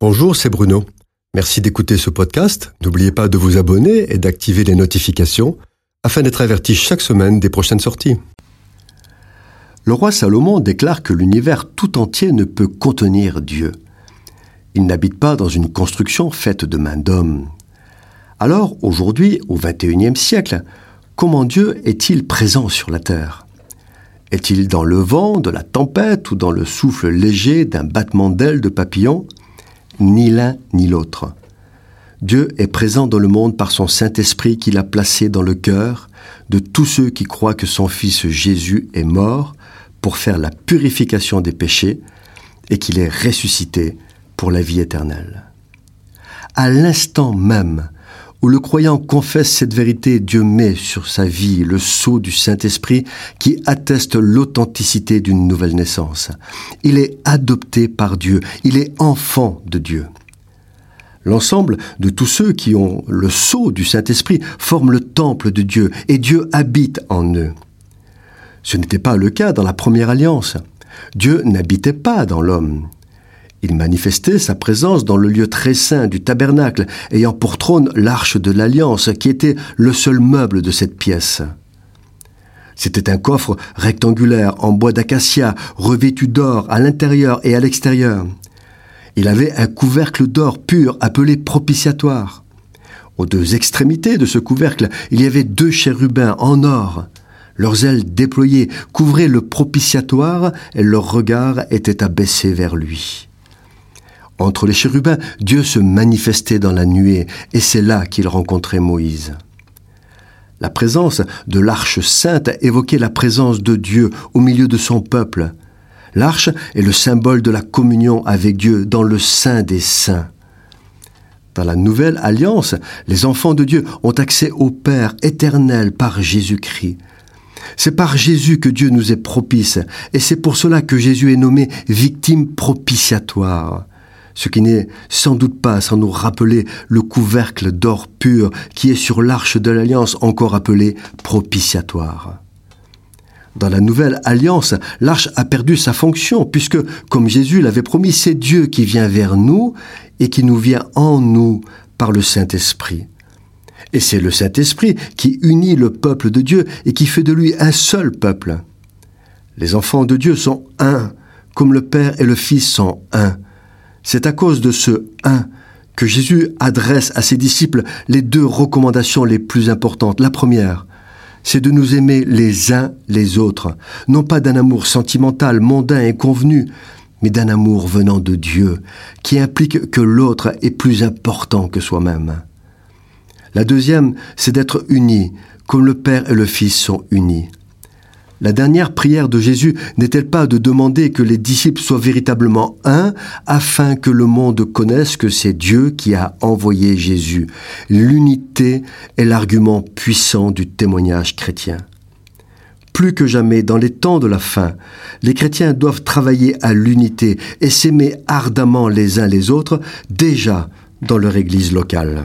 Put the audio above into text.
Bonjour, c'est Bruno. Merci d'écouter ce podcast. N'oubliez pas de vous abonner et d'activer les notifications afin d'être averti chaque semaine des prochaines sorties. Le roi Salomon déclare que l'univers tout entier ne peut contenir Dieu. Il n'habite pas dans une construction faite de main d'homme. Alors, aujourd'hui, au XXIe siècle, comment Dieu est-il présent sur la terre? Est-il dans le vent, de la tempête ou dans le souffle léger d'un battement d'ailes de papillon Ni l'un ni l'autre. Dieu est présent dans le monde par son Saint-Esprit qu'il a placé dans le cœur de tous ceux qui croient que son Fils Jésus est mort pour faire la purification des péchés et qu'il est ressuscité pour la vie éternelle. À l'instant même où le croyant confesse cette vérité, Dieu met sur sa vie le sceau du Saint-Esprit qui atteste l'authenticité d'une nouvelle naissance. Il est adopté par Dieu, il est enfant de Dieu. L'ensemble de tous ceux qui ont le sceau du Saint-Esprit forment le temple de Dieu et Dieu habite en eux. Ce n'était pas le cas dans la première alliance. Dieu n'habitait pas dans l'homme. Il manifestait sa présence dans le lieu très saint du tabernacle, ayant pour trône l'arche de l'alliance, qui était le seul meuble de cette pièce. C'était un coffre rectangulaire en bois d'acacia, revêtu d'or à l'intérieur et à l'extérieur. Il avait un couvercle d'or pur appelé propitiatoire. Aux deux extrémités de ce couvercle, il y avait deux chérubins en or. Leurs ailes déployées couvraient le propitiatoire et leur regard était abaissé vers lui. Entre les chérubins, Dieu se manifestait dans la nuée et c'est là qu'il rencontrait Moïse. La présence de l'arche sainte évoquait la présence de Dieu au milieu de son peuple. L'arche est le symbole de la communion avec Dieu dans le sein des saints. Dans la nouvelle alliance, les enfants de Dieu ont accès au Père éternel par Jésus-Christ. C'est par Jésus que Dieu nous est propice, et c'est pour cela que Jésus est nommé victime propitiatoire. Ce qui n'est sans doute pas sans nous rappeler le couvercle d'or pur qui est sur l'arche de l'alliance encore appelé propitiatoire. Dans la nouvelle alliance, l'arche a perdu sa fonction, puisque, comme Jésus l'avait promis, c'est Dieu qui vient vers nous et qui nous vient en nous par le Saint-Esprit. Et c'est le Saint-Esprit qui unit le peuple de Dieu et qui fait de lui un seul peuple. Les enfants de Dieu sont un, comme le Père et le Fils sont un. C'est à cause de ce un que Jésus adresse à ses disciples les deux recommandations les plus importantes. La première, c'est de nous aimer les uns les autres, non pas d'un amour sentimental, mondain et convenu, mais d'un amour venant de Dieu, qui implique que l'autre est plus important que soi-même. La deuxième, c'est d'être unis, comme le Père et le Fils sont unis. La dernière prière de Jésus n'est-elle pas de demander que les disciples soient véritablement un afin que le monde connaisse que c'est Dieu qui a envoyé Jésus? L'unité est l'argument puissant du témoignage chrétien. Plus que jamais, dans les temps de la fin, les chrétiens doivent travailler à l'unité et s'aimer ardemment les uns les autres, déjà dans leur Église locale.